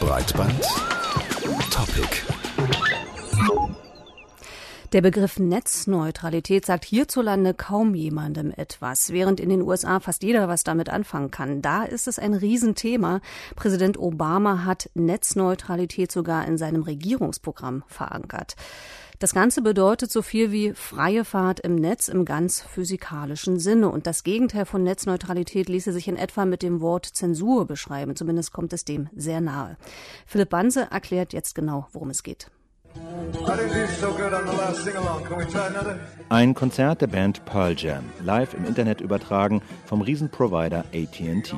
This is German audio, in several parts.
Breitband Topic. Der Begriff Netzneutralität sagt hierzulande kaum jemandem etwas, während in den USA fast jeder was damit anfangen kann. Da ist es ein Riesenthema. Präsident Obama hat Netzneutralität sogar in seinem Regierungsprogramm verankert. Das Ganze bedeutet so viel wie freie Fahrt im Netz im ganz physikalischen Sinne. Und das Gegenteil von Netzneutralität ließe sich in etwa mit dem Wort Zensur beschreiben. Zumindest kommt es dem sehr nahe. Philipp Banse erklärt jetzt genau, worum es geht. Ein Konzert der Band Pearl Jam, live im Internet übertragen vom Riesenprovider AT&T.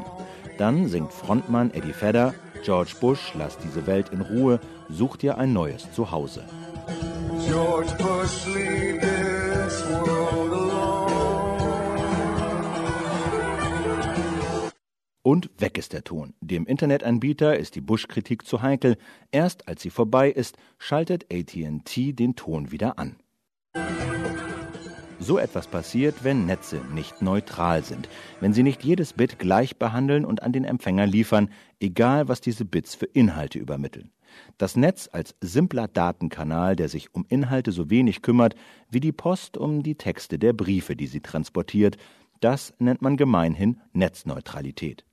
Dann singt Frontmann Eddie Vedder, George Bush, lass diese Welt in Ruhe, such dir ein neues Zuhause. George Bush, leave this world alone. Und weg ist der Ton. Dem Internetanbieter ist die Bush-Kritik zu heikel. Erst als sie vorbei ist, schaltet AT&T den Ton wieder an. So etwas passiert, wenn Netze nicht neutral sind, wenn sie nicht jedes Bit gleich behandeln und an den Empfänger liefern, egal was diese Bits für Inhalte übermitteln. Das Netz als simpler Datenkanal, der sich um Inhalte so wenig kümmert wie die Post um die Texte der Briefe, die sie transportiert, das nennt man gemeinhin Netzneutralität.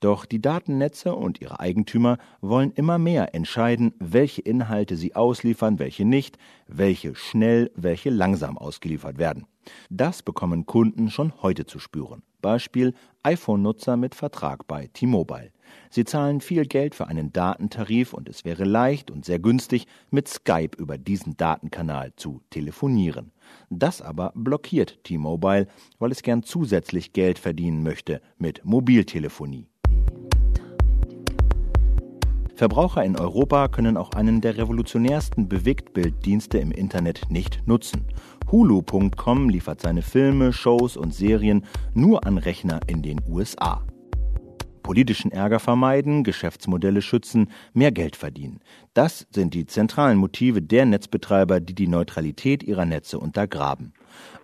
Doch die Datennetze und ihre Eigentümer wollen immer mehr entscheiden, welche Inhalte sie ausliefern, welche nicht, welche schnell, welche langsam ausgeliefert werden. Das bekommen Kunden schon heute zu spüren. Beispiel iPhone-Nutzer mit Vertrag bei T-Mobile. Sie zahlen viel Geld für einen Datentarif und es wäre leicht und sehr günstig, mit Skype über diesen Datenkanal zu telefonieren. Das aber blockiert T-Mobile, weil es gern zusätzlich Geld verdienen möchte mit Mobiltelefonie. Verbraucher in Europa können auch einen der revolutionärsten Bewegtbilddienste im Internet nicht nutzen. Hulu.com liefert seine Filme, Shows und Serien nur an Rechner in den USA. Politischen Ärger vermeiden, Geschäftsmodelle schützen, mehr Geld verdienen. Das sind die zentralen Motive der Netzbetreiber, die die Neutralität ihrer Netze untergraben.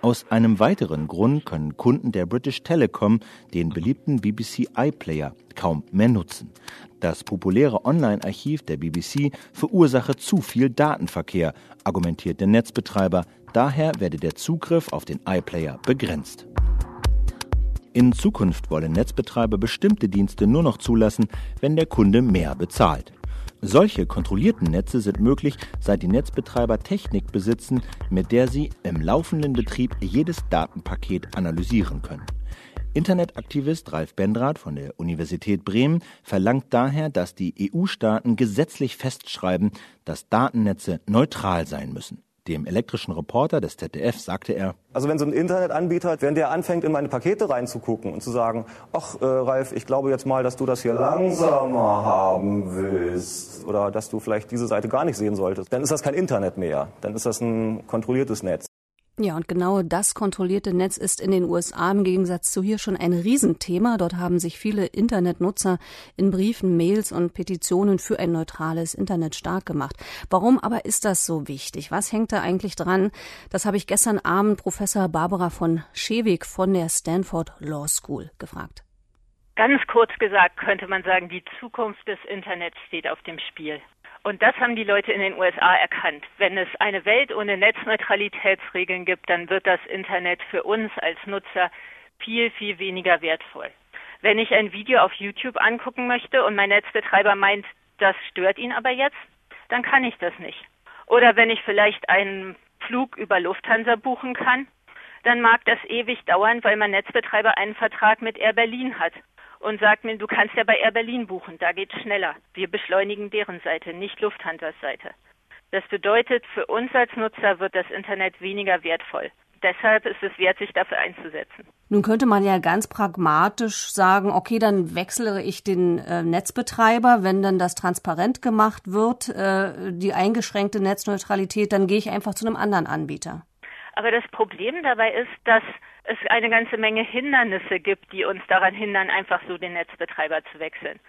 Aus einem weiteren Grund können Kunden der British Telecom den beliebten BBC iPlayer kaum mehr nutzen. Das populäre Online-Archiv der BBC verursache zu viel Datenverkehr, argumentiert der Netzbetreiber. Daher werde der Zugriff auf den iPlayer begrenzt. In Zukunft wollen Netzbetreiber bestimmte Dienste nur noch zulassen, wenn der Kunde mehr bezahlt. Solche kontrollierten Netze sind möglich, seit die Netzbetreiber Technik besitzen, mit der sie im laufenden Betrieb jedes Datenpaket analysieren können. Internetaktivist Ralf Bendrath von der Universität Bremen verlangt daher, dass die EU-Staaten gesetzlich festschreiben, dass Datennetze neutral sein müssen. Dem elektrischen Reporter des ZDF sagte er, also wenn so ein Internetanbieter, wenn der anfängt, in meine Pakete reinzugucken und zu sagen, ach äh, Ralf, ich glaube jetzt mal, dass du das hier langsamer haben willst oder dass du vielleicht diese Seite gar nicht sehen solltest, dann ist das kein Internet mehr, dann ist das ein kontrolliertes Netz. Ja, und genau das kontrollierte Netz ist in den USA im Gegensatz zu hier schon ein Riesenthema. Dort haben sich viele Internetnutzer in Briefen, Mails und Petitionen für ein neutrales Internet stark gemacht. Warum aber ist das so wichtig? Was hängt da eigentlich dran? Das habe ich gestern Abend Professor Barbara von Schewig von der Stanford Law School gefragt. Ganz kurz gesagt könnte man sagen, die Zukunft des Internets steht auf dem Spiel. Und das haben die Leute in den USA erkannt. Wenn es eine Welt ohne Netzneutralitätsregeln gibt, dann wird das Internet für uns als Nutzer viel, viel weniger wertvoll. Wenn ich ein Video auf YouTube angucken möchte und mein Netzbetreiber meint, das stört ihn aber jetzt, dann kann ich das nicht. Oder wenn ich vielleicht einen Flug über Lufthansa buchen kann, dann mag das ewig dauern, weil mein Netzbetreiber einen Vertrag mit Air Berlin hat und sagt mir, du kannst ja bei Air Berlin buchen, da geht's schneller. Wir beschleunigen deren Seite, nicht Lufthansa's Seite. Das bedeutet, für uns als Nutzer wird das Internet weniger wertvoll. Deshalb ist es wert, sich dafür einzusetzen. Nun könnte man ja ganz pragmatisch sagen, okay, dann wechsle ich den äh, Netzbetreiber, wenn dann das transparent gemacht wird, äh, die eingeschränkte Netzneutralität, dann gehe ich einfach zu einem anderen Anbieter. Aber das Problem dabei ist, dass es eine ganze Menge Hindernisse gibt, die uns daran hindern, einfach so den Netzbetreiber zu wechseln.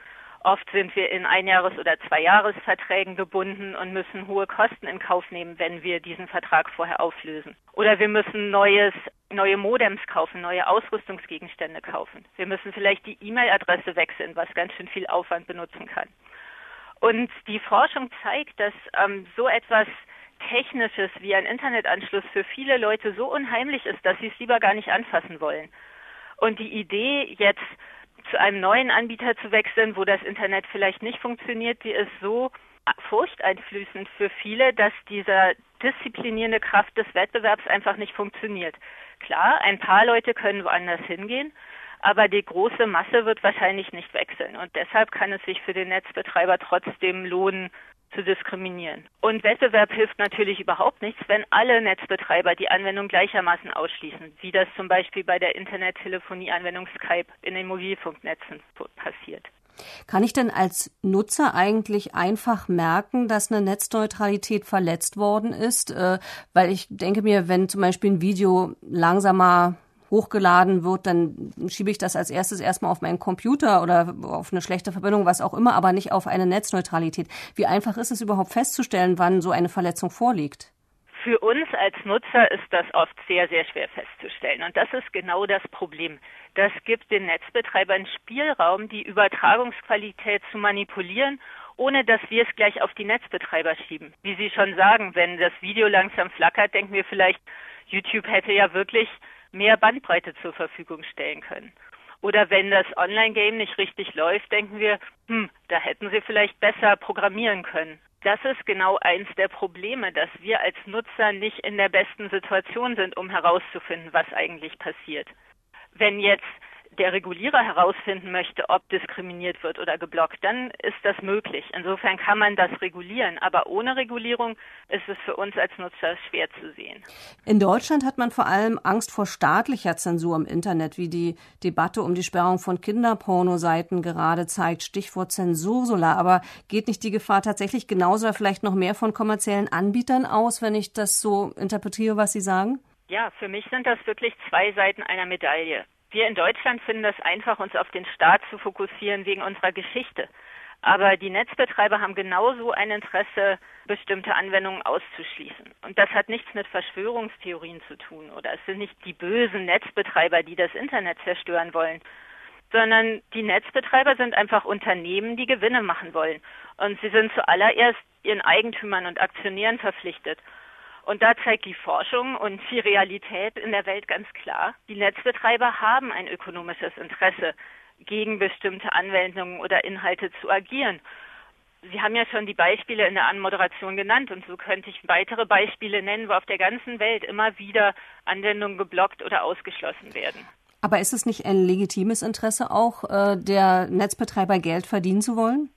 Oft sind wir in Einjahres- oder Zweijahresverträgen gebunden und müssen hohe Kosten in Kauf nehmen, wenn wir diesen Vertrag vorher auflösen. Oder wir müssen neues, neue Modems kaufen, neue Ausrüstungsgegenstände kaufen. Wir müssen vielleicht die E-Mail-Adresse wechseln, was ganz schön viel Aufwand benutzen kann. Und die Forschung zeigt, dass ähm, so etwas Technisches wie ein Internetanschluss für viele Leute so unheimlich ist, dass sie es lieber gar nicht anfassen wollen. Und die Idee, jetzt zu einem neuen Anbieter zu wechseln, wo das Internet vielleicht nicht funktioniert, die ist so furchteinflößend für viele, dass dieser disziplinierende Kraft des Wettbewerbs einfach nicht funktioniert. Klar, ein paar Leute können woanders hingehen, aber die große Masse wird wahrscheinlich nicht wechseln. Und deshalb kann es sich für den Netzbetreiber trotzdem lohnen, zu diskriminieren. Und Wettbewerb hilft natürlich überhaupt nichts, wenn alle Netzbetreiber die Anwendung gleichermaßen ausschließen, wie das zum Beispiel bei der Internettelefonie-Anwendung Skype in den Mobilfunknetzen passiert. Kann ich denn als Nutzer eigentlich einfach merken, dass eine Netzneutralität verletzt worden ist? Äh, weil ich denke mir, wenn zum Beispiel ein Video langsamer hochgeladen wird, dann schiebe ich das als erstes erstmal auf meinen Computer oder auf eine schlechte Verbindung, was auch immer, aber nicht auf eine Netzneutralität. Wie einfach ist es überhaupt festzustellen, wann so eine Verletzung vorliegt? Für uns als Nutzer ist das oft sehr, sehr schwer festzustellen. Und das ist genau das Problem. Das gibt den Netzbetreibern Spielraum, die Übertragungsqualität zu manipulieren, ohne dass wir es gleich auf die Netzbetreiber schieben. Wie Sie schon sagen, wenn das Video langsam flackert, denken wir vielleicht, YouTube hätte ja wirklich mehr Bandbreite zur Verfügung stellen können. Oder wenn das Online-Game nicht richtig läuft, denken wir, hm, da hätten sie vielleicht besser programmieren können. Das ist genau eins der Probleme, dass wir als Nutzer nicht in der besten Situation sind, um herauszufinden, was eigentlich passiert. Wenn jetzt der Regulierer herausfinden möchte, ob diskriminiert wird oder geblockt, dann ist das möglich. Insofern kann man das regulieren, aber ohne Regulierung ist es für uns als Nutzer schwer zu sehen. In Deutschland hat man vor allem Angst vor staatlicher Zensur im Internet, wie die Debatte um die Sperrung von Kinderpornoseiten gerade zeigt. Stichwort Zensursula. Aber geht nicht die Gefahr tatsächlich genauso oder vielleicht noch mehr von kommerziellen Anbietern aus, wenn ich das so interpretiere, was Sie sagen? Ja, für mich sind das wirklich zwei Seiten einer Medaille. Wir in Deutschland finden es einfach, uns auf den Staat zu fokussieren wegen unserer Geschichte. Aber die Netzbetreiber haben genauso ein Interesse, bestimmte Anwendungen auszuschließen. Und das hat nichts mit Verschwörungstheorien zu tun. Oder es sind nicht die bösen Netzbetreiber, die das Internet zerstören wollen, sondern die Netzbetreiber sind einfach Unternehmen, die Gewinne machen wollen. Und sie sind zuallererst ihren Eigentümern und Aktionären verpflichtet. Und da zeigt die Forschung und die Realität in der Welt ganz klar, die Netzbetreiber haben ein ökonomisches Interesse, gegen bestimmte Anwendungen oder Inhalte zu agieren. Sie haben ja schon die Beispiele in der Anmoderation genannt und so könnte ich weitere Beispiele nennen, wo auf der ganzen Welt immer wieder Anwendungen geblockt oder ausgeschlossen werden. Aber ist es nicht ein legitimes Interesse auch äh, der Netzbetreiber Geld verdienen zu wollen?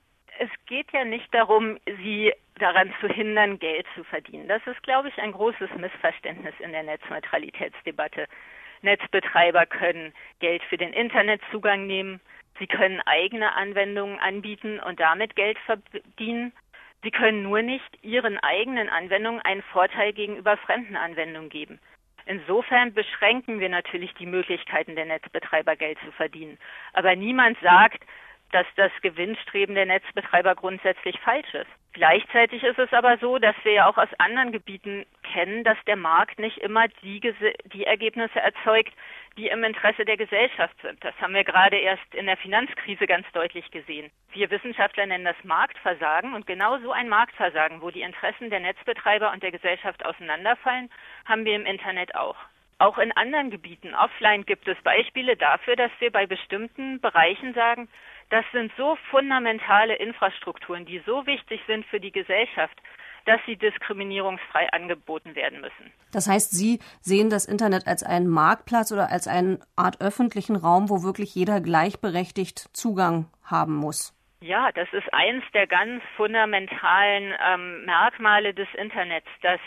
Es geht ja nicht darum, sie daran zu hindern, Geld zu verdienen. Das ist, glaube ich, ein großes Missverständnis in der Netzneutralitätsdebatte. Netzbetreiber können Geld für den Internetzugang nehmen, sie können eigene Anwendungen anbieten und damit Geld verdienen. Sie können nur nicht ihren eigenen Anwendungen einen Vorteil gegenüber fremden Anwendungen geben. Insofern beschränken wir natürlich die Möglichkeiten der Netzbetreiber Geld zu verdienen. Aber niemand sagt, dass das Gewinnstreben der Netzbetreiber grundsätzlich falsch ist. Gleichzeitig ist es aber so, dass wir ja auch aus anderen Gebieten kennen, dass der Markt nicht immer die, die Ergebnisse erzeugt, die im Interesse der Gesellschaft sind. Das haben wir gerade erst in der Finanzkrise ganz deutlich gesehen. Wir Wissenschaftler nennen das Marktversagen und genau so ein Marktversagen, wo die Interessen der Netzbetreiber und der Gesellschaft auseinanderfallen, haben wir im Internet auch. Auch in anderen Gebieten offline gibt es Beispiele dafür, dass wir bei bestimmten Bereichen sagen, das sind so fundamentale Infrastrukturen, die so wichtig sind für die Gesellschaft, dass sie diskriminierungsfrei angeboten werden müssen. Das heißt, Sie sehen das Internet als einen Marktplatz oder als eine Art öffentlichen Raum, wo wirklich jeder gleichberechtigt Zugang haben muss. Ja, das ist eins der ganz fundamentalen ähm, Merkmale des Internets, dass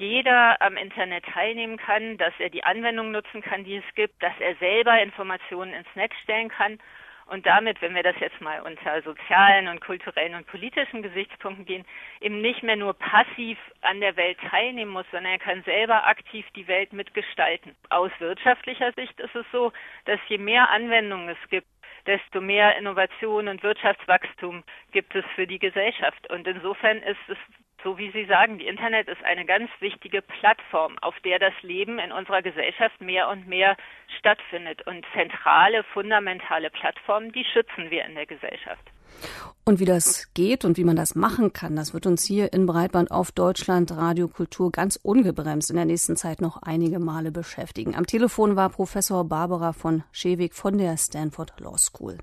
jeder am Internet teilnehmen kann, dass er die Anwendung nutzen kann, die es gibt, dass er selber Informationen ins Netz stellen kann und damit, wenn wir das jetzt mal unter sozialen und kulturellen und politischen Gesichtspunkten gehen, eben nicht mehr nur passiv an der Welt teilnehmen muss, sondern er kann selber aktiv die Welt mitgestalten. Aus wirtschaftlicher Sicht ist es so, dass je mehr Anwendungen es gibt, desto mehr Innovation und Wirtschaftswachstum gibt es für die Gesellschaft. Und insofern ist es so wie Sie sagen, die Internet ist eine ganz wichtige Plattform, auf der das Leben in unserer Gesellschaft mehr und mehr stattfindet. Und zentrale, fundamentale Plattformen, die schützen wir in der Gesellschaft. Und wie das geht und wie man das machen kann, das wird uns hier in Breitband auf Deutschland Radio Kultur ganz ungebremst in der nächsten Zeit noch einige Male beschäftigen. Am Telefon war Professor Barbara von Schewig von der Stanford Law School.